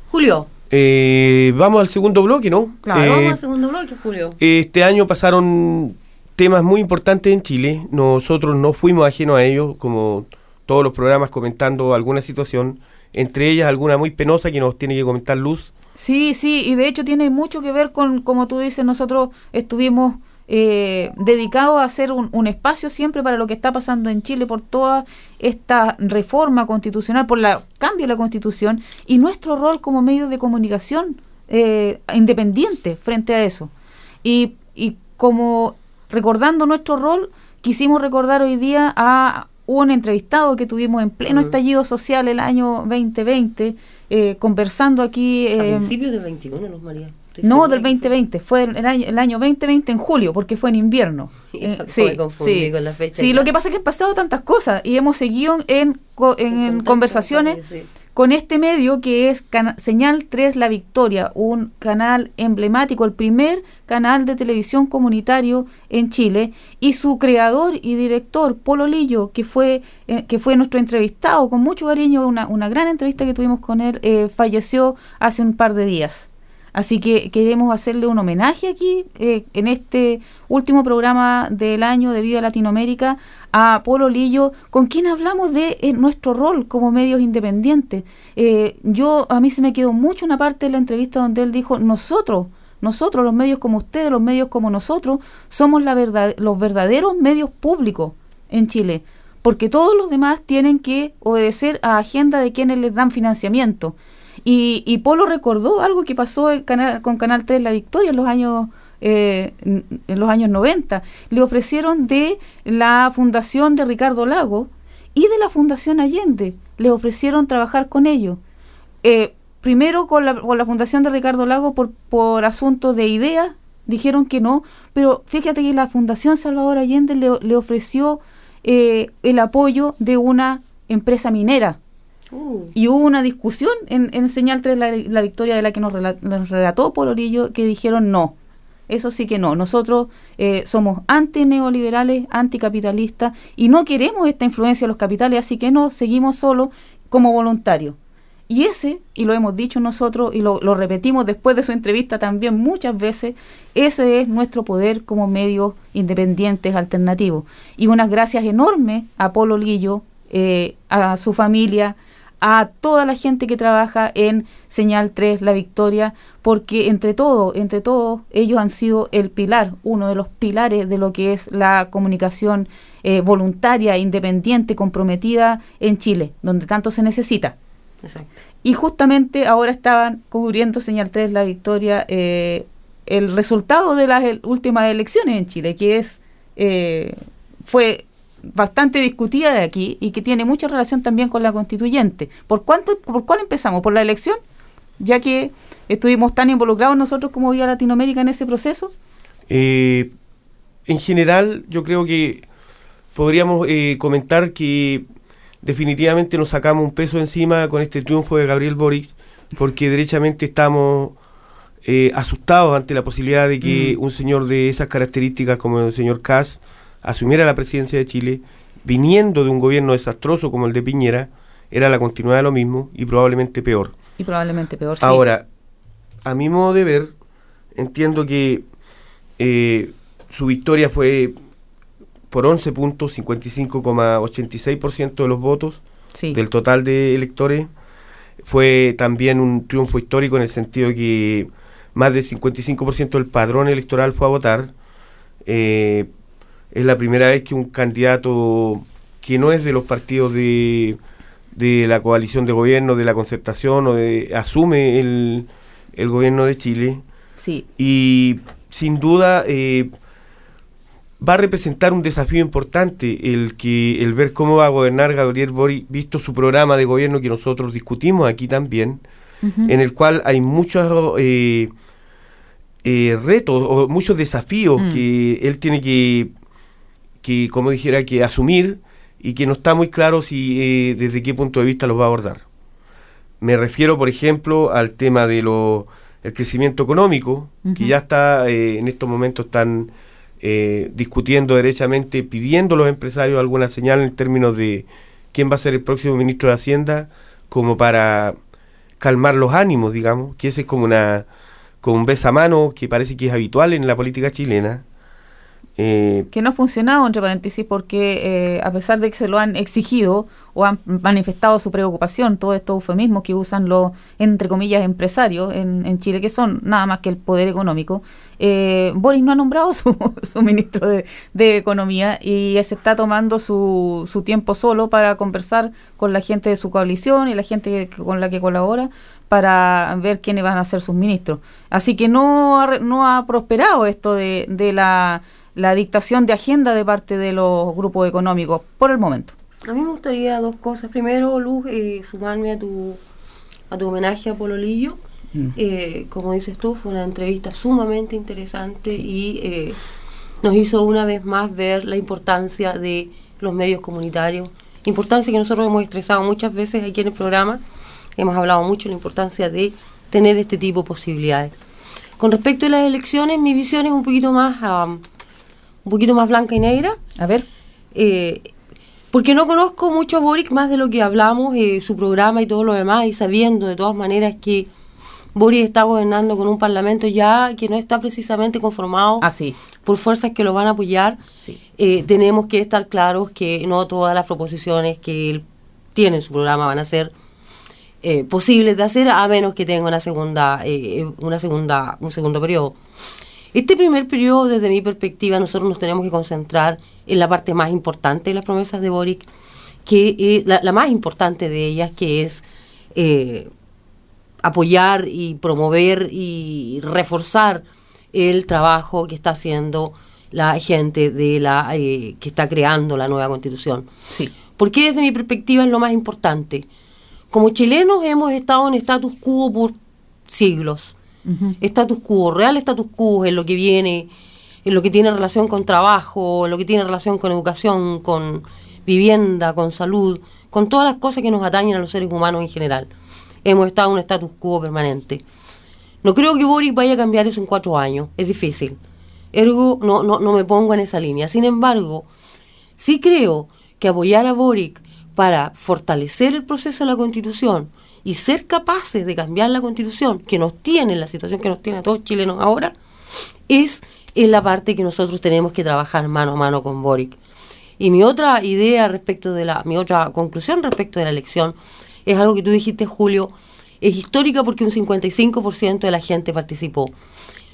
Julio, Eh, vamos al segundo bloque, ¿no? Claro, Eh, vamos al segundo bloque, Julio. Este año pasaron temas muy importantes en Chile. Nosotros no fuimos ajenos a ellos, como todos los programas comentando alguna situación, entre ellas alguna muy penosa que nos tiene que comentar Luz. Sí, sí, y de hecho tiene mucho que ver con, como tú dices, nosotros estuvimos eh, dedicados a hacer un, un espacio siempre para lo que está pasando en Chile por toda esta reforma constitucional, por el cambio de la constitución y nuestro rol como medios de comunicación eh, independiente frente a eso. Y, y como recordando nuestro rol, quisimos recordar hoy día a un entrevistado que tuvimos en pleno estallido social el año 2020, eh, conversando aquí. A eh, principios del 21, Luz María. No, del que fue. 2020, fue el año, el año 2020 en julio, porque fue en invierno. (laughs) Eh, me confundí con la fecha Sí, lo que pasa es que han pasado tantas cosas y hemos seguido en, en, En conversaciones sí. Con este medio que es Señal 3 La Victoria, un canal emblemático, el primer canal de televisión comunitario en Chile, y su creador y director, Polo Lillo, que fue, eh, que fue nuestro entrevistado, con mucho cariño, una, una gran entrevista que tuvimos con él, eh, falleció hace un par de días. Así que queremos hacerle un homenaje aquí eh, en este último programa del año de Viva Latinoamérica a Polo Lillo, con quien hablamos de eh, nuestro rol como medios independientes. Eh, yo a mí se me quedó mucho una parte de la entrevista donde él dijo nosotros, nosotros los medios como ustedes, los medios como nosotros, somos la verdad, los verdaderos medios públicos en Chile, porque todos los demás tienen que obedecer a agenda de quienes les dan financiamiento. Y, y Polo recordó algo que pasó con Canal 3 La Victoria en los años eh, en los años 90. Le ofrecieron de la fundación de Ricardo Lago y de la Fundación Allende. Le ofrecieron trabajar con ellos. Eh, primero con la, con la fundación de Ricardo Lago por, por asuntos de ideas, dijeron que no, pero fíjate que la Fundación Salvador Allende le, le ofreció eh, el apoyo de una empresa minera. Y hubo una discusión en, Señal 3, la, la victoria de la que nos, rela- nos relató por Orillo, que dijeron no. eso sí que no. Nosotros eh, somos anti-neoliberales, anticapitalistas y no queremos esta influencia de los capitales, así que no, seguimos solo como voluntarios. Y ese, y lo hemos dicho nosotros y lo, lo, repetimos después de su entrevista también muchas veces, ese es nuestro poder como medios independientes alternativos. Y unas gracias enormes a Polo Lillo, eh, a su familia, a toda la gente que trabaja en Señal 3, La Victoria, porque entre todo, entre todos, ellos han sido el pilar, uno de los pilares de lo que es la comunicación eh, voluntaria, independiente, comprometida en Chile, donde tanto se necesita. Exacto. Y justamente ahora estaban cubriendo Señal 3 La Victoria eh, el resultado de las el, últimas elecciones en Chile, que es eh, fue bastante discutida de aquí y que tiene mucha relación también con la constituyente. ¿Por cuánto, por cuál empezamos? ¿Por la elección? Ya que estuvimos tan involucrados nosotros como Vía Latinoamérica en ese proceso. Eh, en general, yo creo que podríamos eh, comentar que definitivamente nos sacamos un peso encima con este triunfo de Gabriel Boric, porque derechamente estamos eh, asustados ante la posibilidad de que mm. un señor de esas características como el señor Kass asumiera la presidencia de Chile, viniendo de un gobierno desastroso como el de Piñera, era la continuidad de lo mismo y probablemente peor. Y probablemente peor, sí. Ahora, a mi modo de ver, entiendo que eh, su victoria fue por 11 puntos, 55,86% de los votos sí. del total de electores. Fue también un triunfo histórico en el sentido de que más del 55% del padrón electoral fue a votar. Eh, es la primera vez que un candidato que no es de los partidos de, de la coalición de gobierno, de la concertación, o de, asume el, el gobierno de Chile. Sí. Y sin duda eh, va a representar un desafío importante el que el ver cómo va a gobernar Gabriel Boric, visto su programa de gobierno que nosotros discutimos aquí también, uh -huh. en el cual hay muchos eh, eh, retos o muchos desafíos mm. que él tiene que que, como dijera, que asumir y que no está muy claro si eh, desde qué punto de vista los va a abordar. Me refiero, por ejemplo, al tema de lo, el crecimiento económico, uh -huh. que ya está eh, en estos momentos están eh, discutiendo derechamente, pidiendo a los empresarios alguna señal en términos de quién va a ser el próximo ministro de Hacienda, como para calmar los ánimos, digamos, que ese es como una como un besamano que parece que es habitual en la política chilena. Eh, que no ha funcionado, entre paréntesis, porque eh, a pesar de que se lo han exigido o han manifestado su preocupación, todos estos eufemismos que usan los, entre comillas, empresarios en, en Chile, que son nada más que el poder económico, eh, Boris no ha nombrado (laughs) su, su ministro de, de, Economía y se está tomando su, su tiempo solo para conversar con la gente de su coalición y la gente con la que colabora para ver quiénes van a ser sus ministros. Así que no ha, no ha prosperado esto de, de la la dictación de agenda de parte de los grupos económicos por el momento. A mí me gustaría dos cosas. Primero, Luz, eh, sumarme a tu, a tu homenaje a Pololillo. Mm. Eh, como dices tú, fue una entrevista sumamente interesante sí. y eh, nos hizo una vez más ver la importancia de los medios comunitarios. Importancia que nosotros hemos estresado muchas veces aquí en el programa. Hemos hablado mucho de la importancia de tener este tipo de posibilidades. Con respecto a las elecciones, mi visión es un poquito más... Um, un poquito más blanca y negra. A ver. Eh, porque no conozco mucho a Boric más de lo que hablamos, eh, su programa y todo lo demás, y sabiendo de todas maneras que Boric está gobernando con un parlamento ya que no está precisamente conformado ah, sí. por fuerzas que lo van a apoyar, sí. eh, tenemos que estar claros que no todas las proposiciones que él tiene en su programa van a ser eh, posibles de hacer a menos que tenga una segunda, una segunda, un segundo periodo. Este primer periodo, desde mi perspectiva, nosotros nos tenemos que concentrar en la parte más importante de las promesas de Boric, que eh, la, la, más importante de ellas, que es eh, apoyar y promover y reforzar el trabajo que está haciendo la gente de la eh, que está creando la nueva constitución. Sí. Porque desde mi perspectiva es lo más importante. Como chilenos hemos estado en status quo por siglos Status quo, real status quo en lo que viene, en lo que tiene relación con trabajo, en lo que tiene relación con educación, con vivienda, con salud, con todas las cosas que nos atañen a los seres humanos en general. Hemos estado en un status quo permanente. No creo que Boric vaya a cambiar eso en cuatro años, es difícil. Ergo, no, no, no me pongo en esa línea. Sin embargo, sí creo que apoyar a Boric para fortalecer el proceso de la constitución y ser capaces de cambiar la constitución que nos tiene, la situación que nos tiene a todos chilenos ahora, es en la parte que nosotros tenemos que trabajar mano a mano con Boric. Y mi otra idea respecto de la, mi otra conclusión respecto de la elección es algo que tú dijiste, Julio, es histórica porque un 55% de la gente participó.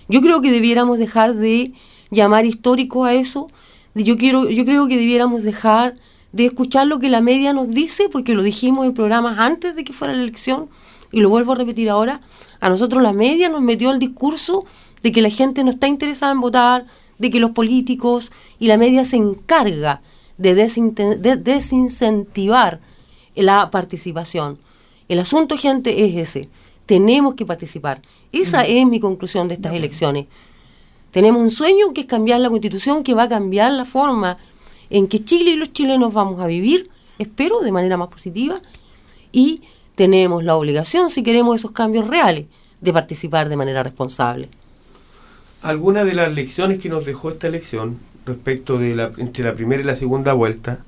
Yo creo que debiéramos dejar de llamar histórico a eso. Yo quiero, yo creo que debiéramos dejar de escuchar lo que la media nos dice, porque lo dijimos en programas antes de que fuera la elección, y lo vuelvo a repetir ahora. A nosotros la media nos metió el discurso de que la gente no está interesada en votar, de que los políticos y la media se encarga de, desincentivar la participación. El asunto, gente, es ese. Tenemos que participar. Esa es mi conclusión de estas elecciones. Tenemos un sueño que es cambiar la constitución, que va a cambiar la forma en que Chile y los chilenos vamos a vivir, espero, de manera más positiva, y tenemos la obligación, si queremos esos cambios reales, de participar de manera responsable. Algunas de las lecciones que nos dejó esta elección respecto de la, entre la primera y la segunda vuelta,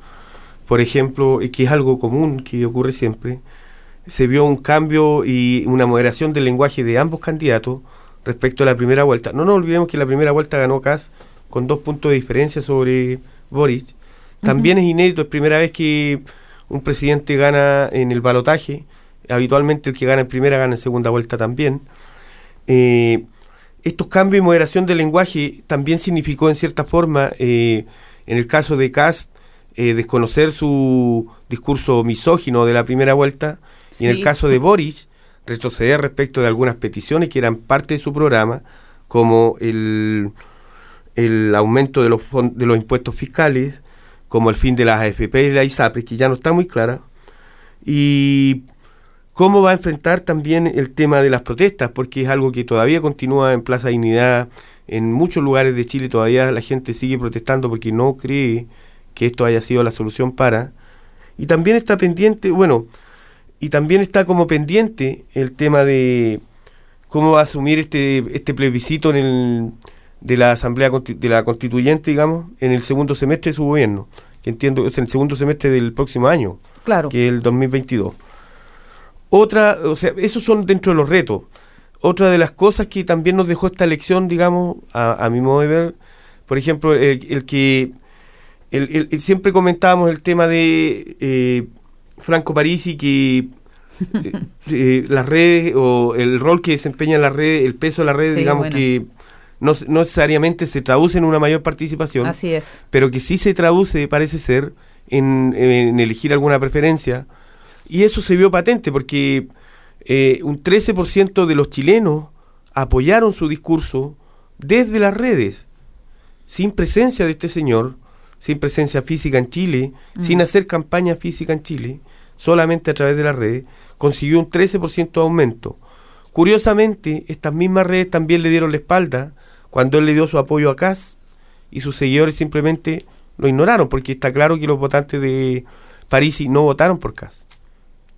por ejemplo, que es algo común que ocurre siempre, se vio un cambio y una moderación del lenguaje de ambos candidatos respecto a la primera vuelta. No nos olvidemos que la primera vuelta ganó Kass con dos puntos de diferencia sobre Boris. También es inédito, es primera vez que un presidente gana en el balotaje. Habitualmente el que gana en primera gana en segunda vuelta también. Eh, estos cambios y moderación del lenguaje también significó en cierta forma, eh, en el caso de Cast, eh, desconocer su discurso misógino de la primera vuelta y en el caso de Boris, retroceder respecto de algunas peticiones que eran parte de su programa, como el, el aumento de los, de los impuestos fiscales, como el fin de las AFP y la ISAPRE, que ya no está muy clara, y cómo va a enfrentar también el tema de las protestas, porque es algo que todavía continúa en Plaza Dignidad, en muchos lugares de Chile todavía la gente sigue protestando porque no cree que esto haya sido la solución para. Y también está pendiente, bueno, y también está como pendiente el tema de cómo va a asumir este, este plebiscito en el, de la Asamblea de la Constituyente, digamos, en el segundo semestre de su gobierno, que entiendo es el segundo semestre del próximo año, claro. que es el 2022. Otra, o sea, esos son dentro de los retos. Otra de las cosas que también nos dejó esta elección, digamos, a, mi modo de ver, por ejemplo, el, que el, siempre comentábamos el tema de eh, Franco Parisi, que (laughs) eh, eh, las redes o el rol que desempeña la red, el peso de la red, digamos que no, necesariamente se traduce en una mayor participación. Así es. Pero que sí se traduce, parece ser, en, en elegir alguna preferencia y eso se vio patente porque eh, un 13% de los chilenos apoyaron su discurso desde las redes, sin presencia de este señor, sin presencia física en Chile, mm. sin hacer campaña física en Chile, solamente a través de las redes, consiguió un 13% de aumento. Curiosamente, estas mismas redes también le dieron la espalda cuando él le dio su apoyo a Kass y sus seguidores simplemente lo ignoraron, porque está claro que los votantes de París no votaron por Kass.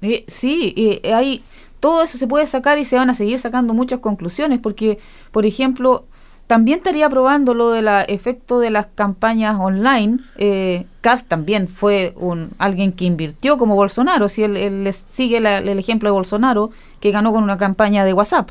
Eh, sí, eh, hay, todo eso se puede sacar y se van a seguir sacando muchas conclusiones, porque, por ejemplo, también estaría probando lo del efecto de las campañas online. Eh, también fue un alguien que invirtió como Bolsonaro, si él, sigue el ejemplo de Bolsonaro, que ganó con una campaña de WhatsApp.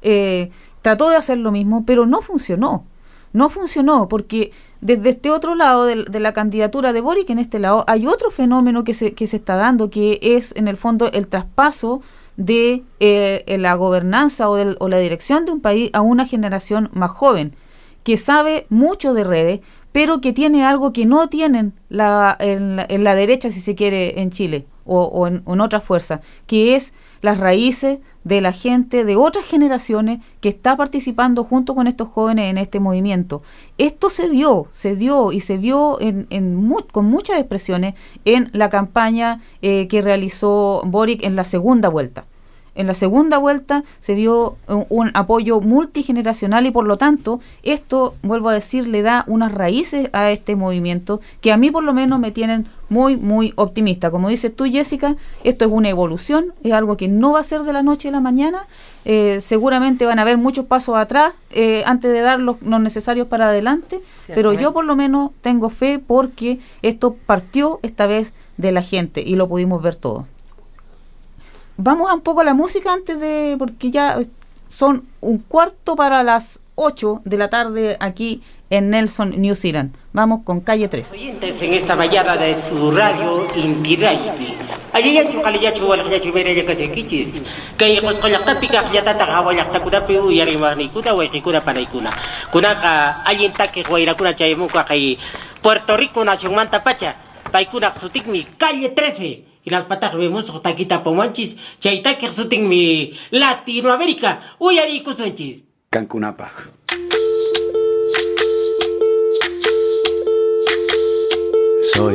Eh, trató de hacer lo mismo, pero no funcionó. No funcionó porque desde este otro lado de, la candidatura de Boric, en este lado, hay otro fenómeno que se, que se está dando, que es en el fondo el traspaso de eh, la gobernanza o, o la dirección de un país a una generación más joven, que sabe mucho de redes, pero que tiene algo que no tienen la, en, la, derecha, si se quiere, en Chile o, en, en otra fuerza, que es las raíces de la gente de otras generaciones que está participando junto con estos jóvenes en este movimiento. Esto se dio, se dio y se vio en, con muchas expresiones en la campaña eh, que realizó Boric en la segunda vuelta. En la segunda vuelta se vio un, un apoyo multigeneracional y por lo tanto esto, vuelvo a decir, le da unas raíces a este movimiento que a mí por lo menos me tienen muy, muy optimista. Como dices tú, Jessica, esto es una evolución, es algo que no va a ser de la noche a la mañana. Eh, seguramente van a haber muchos pasos atrás eh, antes de dar los, los necesarios para adelante, pero yo por lo menos tengo fe porque esto partió esta vez de la gente y lo pudimos ver todo. Vamos a un poco a la música antes de, porque ya son un cuarto para las 8 de la tarde aquí en Nelson, New Zealand. Vamos con calle 3. oyentes en esta mañana de su radio Inti Radio. Allí ya chukali ya chuwal ya chumere ya kasi kichis. Kay kos kolak ta pika ya tata hawa ya ta kuda pe u yari marni kuda wa kuda panay kuna. Kuna ka allí ta que guaira kuna chay mu ka kay Puerto Rico nación manta pacha. Pai kuna sutik mi calle 13. Y las patas vemos taquita pomanchis. Chay ta que sutik mi Latinoamérica. Uyari kusunchis. Cancunapa. Soy,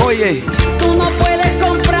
Oye, Tú no puedes comprar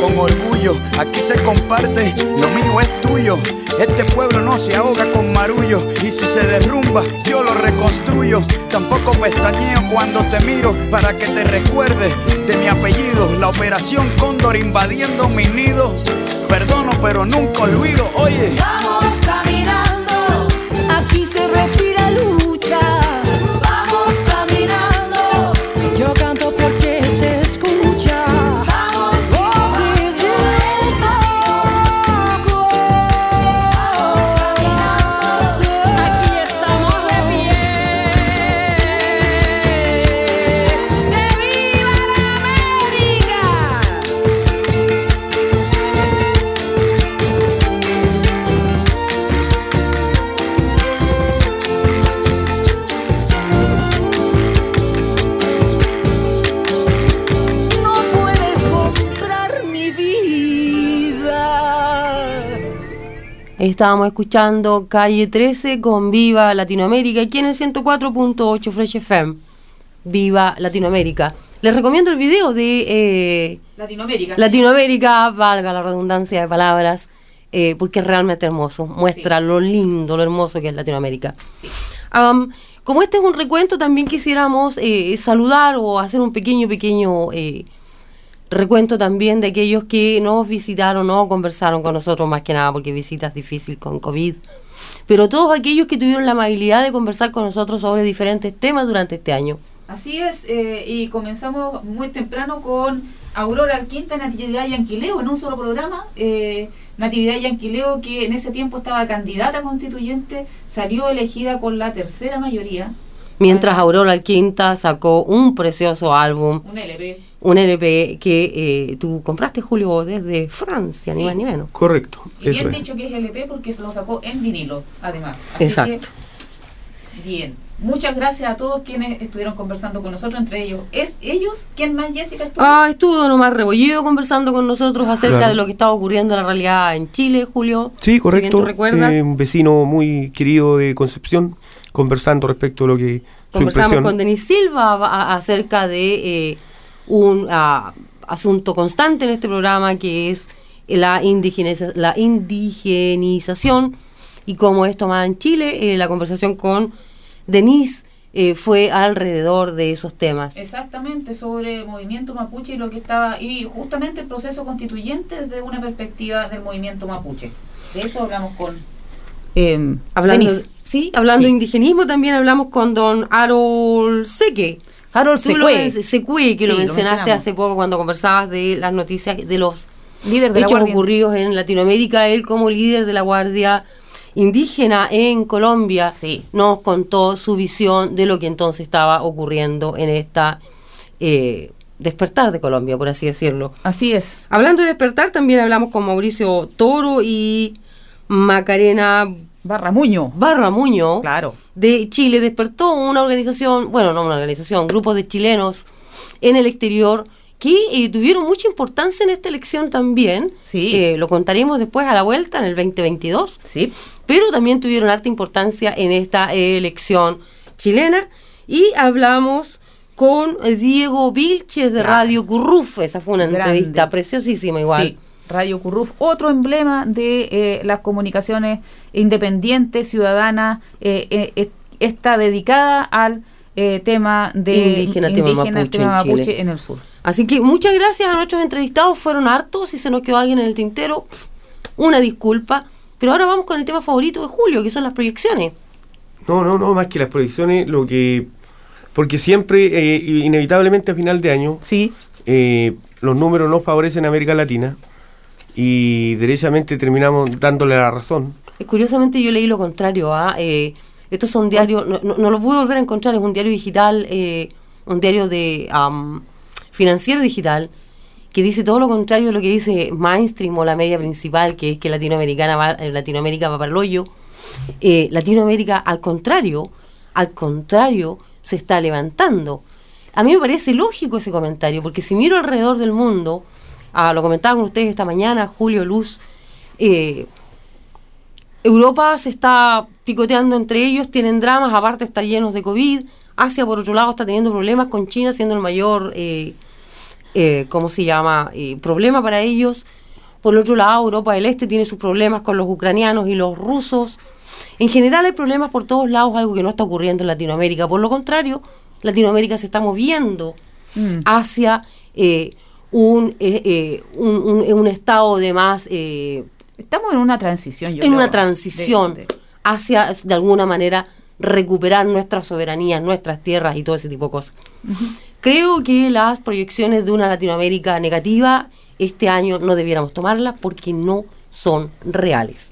con orgullo. Aquí se comparte, lo mío es tuyo. Este pueblo no se ahoga con marullo y si se derrumba yo lo reconstruyo. Tampoco pestañeo cuando te miro para que te recuerdes de mi apellido. La operación Cóndor invadiendo mi nido. Perdono pero nunca olvido. Oye. Vamos caminando, aquí se respira lucha. Estábamos escuchando Calle 13 con Viva Latinoamérica aquí en el 104.8 Fresh FM. Viva Latinoamérica. Les recomiendo el video de eh, Latinoamérica. Latinoamérica, valga la redundancia de palabras, eh, porque es realmente hermoso. Muestra lo lindo, lo hermoso que es Latinoamérica. Am, como este es un recuento, también quisiéramos eh, saludar o hacer un pequeño, pequeño recuento también de aquellos que nos visitaron o conversaron con nosotros, más que nada, porque visitas difícil con COVID. Pero todos aquellos que tuvieron la amabilidad de conversar con nosotros sobre diferentes temas durante este año. Así es, eh, y comenzamos muy temprano con Aurora Alquinta, Natividad y Anquileo, en un solo programa. Eh, Natividad y Anquileo, que en ese tiempo estaba candidata constituyente, salió elegida con la tercera mayoría, Mientras. Aurora Alquinta sacó un precioso álbum, un LP. Un LP que eh, tú compraste, Julio, desde Francia, ni más ni menos. Correcto. Y bien dicho que es LP porque se lo sacó en vinilo, además. Así Exacto. que, bien. Muchas gracias a todos quienes estuvieron conversando con nosotros, entre ellos. ¿Es ellos? ¿Quién más, Jessica? estuvo? Ah, estuvo nomás rebollido conversando con nosotros acerca Claro. de lo que estaba ocurriendo en la realidad en Chile, Julio. Sí, Si bien correcto. tú recuerdas, Eh, un vecino muy querido de Concepción, conversando respecto a lo que conversamos con Denis Silva acerca de eh, un ah, asunto constante en este programa que es la, indigeniza- la indigenización y cómo esto más en Chile. Eh, la conversación con Denise eh, fue alrededor de esos temas. Exactamente, sobre el movimiento mapuche y lo que estaba, y justamente el proceso constituyente desde una perspectiva del movimiento mapuche. De eso hablamos con eh, Hablando, sí, hablando Sí. de indigenismo, también hablamos con don Harold Seque. Harold Secue, Secue, que lo Sí, lo mencionaste hace poco cuando conversabas de las noticias de los líder de hechos ocurridos en Latinoamérica. Él como líder de la Guardia Indígena en Colombia Sí. nos contó su visión de lo que entonces estaba ocurriendo en esta eh, despertar de Colombia, por así decirlo. Así es. Hablando de despertar, también hablamos con Mauricio Toro y Macarena Barra Muño. Barra Muño Claro. de Chile despertó una organización, bueno, no una organización, grupos de chilenos en el exterior que eh, tuvieron mucha importancia en esta elección también. Sí. Eh, lo contaremos después a la vuelta en el 2022, Sí. pero también tuvieron harta importancia en esta elección chilena. Y hablamos con eh, Diego Vilches de. Radio Curruf. Esa fue una Grande. entrevista preciosísima igual. Sí, Radio Curruf, otro emblema de eh, las comunicaciones independientes, ciudadanas, eh, eh, está dedicada al eh, tema de Indígena, tema mapuche tema en mapuche en el sur. Así que muchas gracias a nuestros entrevistados, fueron hartos, si se nos quedó alguien en el tintero, una disculpa. Pero ahora vamos con el tema favorito de Julio, que son las proyecciones. No, no, no, más que las proyecciones, lo que... Porque siempre, eh, inevitablemente a final de año, Sí, eh, los números no favorecen a América Latina y derechamente terminamos dándole la razón. Curiosamente yo leí lo contrario. ¿ah? Eh, estos son diarios, no, no, no lo pude volver a encontrar, es un diario digital, eh, un diario de financiero digital, que dice todo lo contrario a lo que dice mainstream o la media principal, que es que Latinoamericana va, eh, Latinoamérica va para el hoyo. Latinoamérica, al contrario, al contrario, se está levantando. A mí me parece lógico ese comentario, porque si miro alrededor del mundo, ah, lo comentaba con ustedes esta mañana, Julio Luz, eh, Europa se está picoteando entre ellos, tienen dramas, aparte de estar llenos de COVID. Asia, por otro lado, está teniendo problemas con China, siendo el mayor eh, eh, ¿cómo se llama?, problema para ellos. Por otro lado, Europa del Este tiene sus problemas con los ucranianos y los rusos. En general hay problemas por todos lados, algo que no está ocurriendo en Latinoamérica. Por lo contrario, Latinoamérica se está moviendo Mm. hacia eh, un, eh, eh, un, un- un estado de más... eh, Estamos en una transición, yo en creo, una transición de- hacia, de alguna manera, recuperar nuestra soberanía, nuestras tierras y todo ese tipo de cosas. Creo que las proyecciones de una Latinoamérica negativa este año no debiéramos tomarlas porque no son reales.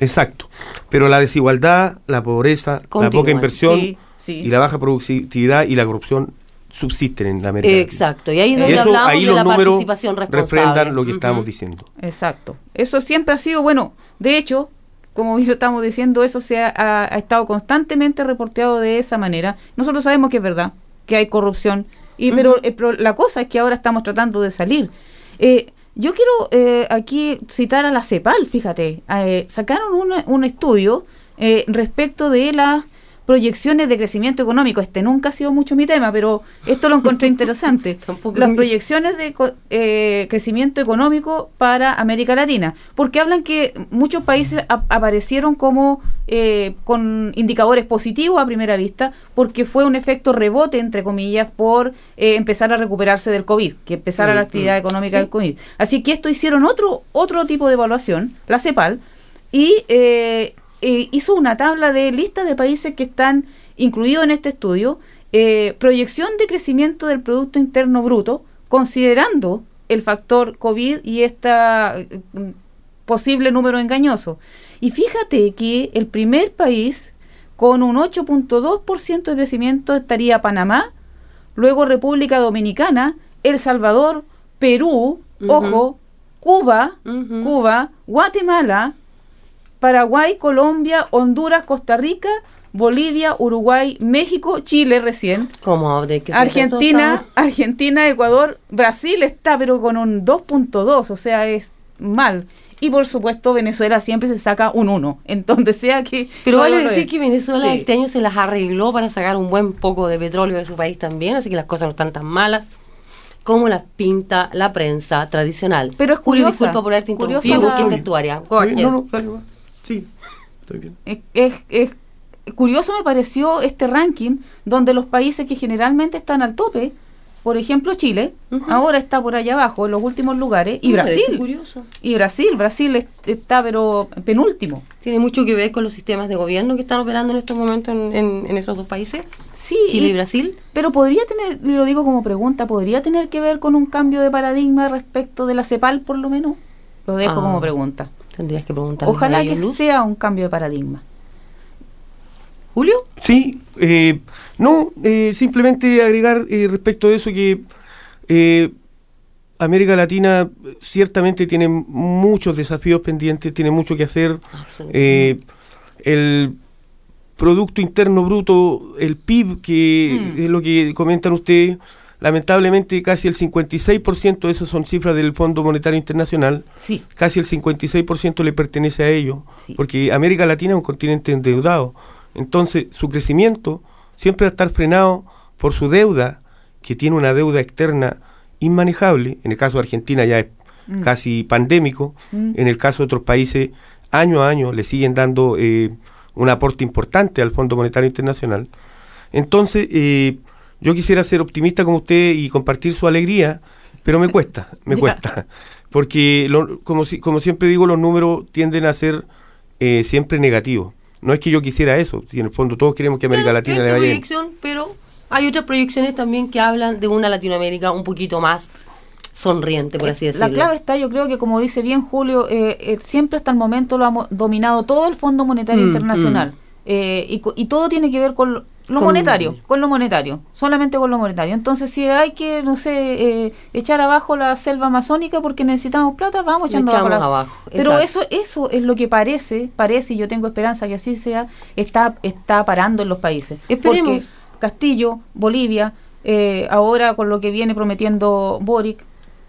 Exacto. Pero la desigualdad, la pobreza, la poca inversión Sí, sí. y la baja productividad y la corrupción subsisten en la América. Latina. Exacto, y ahí es donde eso, hablamos ahí de los la números participación responsable. refrendan lo que estábamos diciendo. Exacto. Eso siempre ha sido, bueno, de hecho, como estamos diciendo, eso se ha, ha- ha estado constantemente reporteado de esa manera. Nosotros sabemos que es verdad, que hay corrupción, y pero, eh, pero la cosa es que ahora estamos tratando de salir. Eh, yo quiero eh, aquí citar a la CEPAL, fíjate, eh, sacaron un, un estudio eh, respecto de las proyecciones de crecimiento económico. Este nunca ha sido mucho mi tema, pero esto lo encontré (laughs) interesante. Las proyecciones de eh, crecimiento económico para América Latina, porque hablan que muchos países ap- aparecieron como eh, con indicadores positivos a primera vista, porque fue un efecto rebote, entre comillas, por eh, empezar a recuperarse del COVID, que empezara Mm, la actividad mm, económica sí. del COVID. Así que esto hicieron otro, otro tipo de evaluación, la CEPAL, y eh, eh, hizo una tabla de lista de países que están incluidos en este estudio, eh, proyección de crecimiento del Producto Interno Bruto, considerando el factor COVID y este posible número engañoso. Y fíjate que el primer país con un 8.2% de crecimiento estaría Panamá, luego República Dominicana, El Salvador, Perú, ojo, Cuba. Cuba, Guatemala, Paraguay, Colombia, Honduras, Costa Rica, Bolivia, Uruguay, México, Chile recién, de se Argentina, resulta- Argentina, Ecuador, Brasil está pero con un 2.2, o sea, es mal. Y por supuesto Venezuela siempre se saca un 1, en donde sea que... Pero vale decir que Venezuela Sí. este año se las arregló para sacar un buen poco de petróleo de su país también, así que las cosas no están tan malas como las pinta la prensa tradicional. Pero es Julio, curiosa, disculpa por haberte curiosa interrumpido, porque es tu. No, no. Sí, estoy bien. Es, es- es curioso me pareció este ranking donde los países que generalmente están al tope, por ejemplo Chile, ahora está por allá abajo en los últimos lugares, y Brasil. curioso. Y Brasil, Brasil es- está pero penúltimo. Tiene mucho que ver con los sistemas de gobierno que están operando en estos momentos en, en- en esos dos países, Sí, Chile y y- Brasil. Pero podría tener, lo digo como pregunta, ¿podría tener que ver con un cambio de paradigma respecto de la CEPAL por lo menos? Lo dejo Ah, como pregunta. Tendrías que preguntar. Ojalá que sea un cambio de paradigma. Julio. Sí, eh, no, eh, simplemente agregar eh, respecto de eso que eh, América Latina ciertamente tiene muchos desafíos pendientes, tiene mucho que hacer. Eh, el Producto Interno Bruto, el PIB, que Mm. es lo que comentan ustedes, lamentablemente casi el 56% de eso son cifras del Fondo Monetario Internacional, Sí, casi el 56% le pertenece a ellos, Sí. porque América Latina es un continente endeudado. Entonces, su crecimiento siempre va a estar frenado por su deuda, que tiene una deuda externa inmanejable. En el caso de Argentina ya es Mm. casi pandémico. Mm. En el caso de otros países, año a año le siguen dando eh, un aporte importante al Fondo Monetario Internacional. Entonces, eh, yo quisiera ser optimista con usted y compartir su alegría, pero me cuesta, (laughs) me cuesta. Porque, lo- como, si- como siempre digo, los números tienden a ser eh, siempre negativos. No es que yo quisiera eso, si en el fondo todos queremos que América Latina le vaya bien. proyección, pero hay otras proyecciones también que hablan de una Latinoamérica un poquito más sonriente, por así decirlo. La clave está, yo creo que como dice bien Julio, eh, eh, siempre hasta el momento lo ha dominado todo el Fondo Monetario Mm, Internacional. Eh, y, co- y todo tiene que ver con lo, Con- monetario, con lo monetario, solamente con lo monetario. Entonces, si hay que, no sé, eh, echar abajo la selva amazónica porque necesitamos plata, vamos echando abajo. echamos la- abajo, Pero exacto. eso eso es lo que parece, parece, y yo tengo esperanza que así sea, está, está parando en los países. Esperemos. Porque Castillo, Bolivia, eh, ahora con lo que viene prometiendo Boric,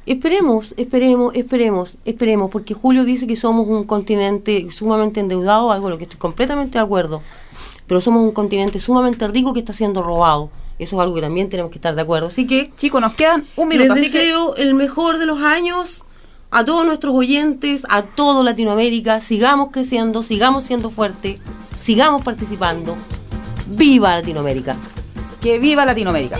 Esperemos, esperemos, esperemos, esperemos, porque Julio dice que somos un continente sumamente endeudado, algo en lo que estoy completamente de acuerdo, pero somos un continente sumamente rico que está siendo robado Eso es algo que también tenemos que estar de acuerdo. Así que Chicos, nos quedan un minuto, les así que deseo el mejor de los años a todos nuestros oyentes, a todo Latinoamérica. Sigamos creciendo, sigamos siendo fuertes, sigamos participando. ¡Viva Latinoamérica! que viva Latinoamérica.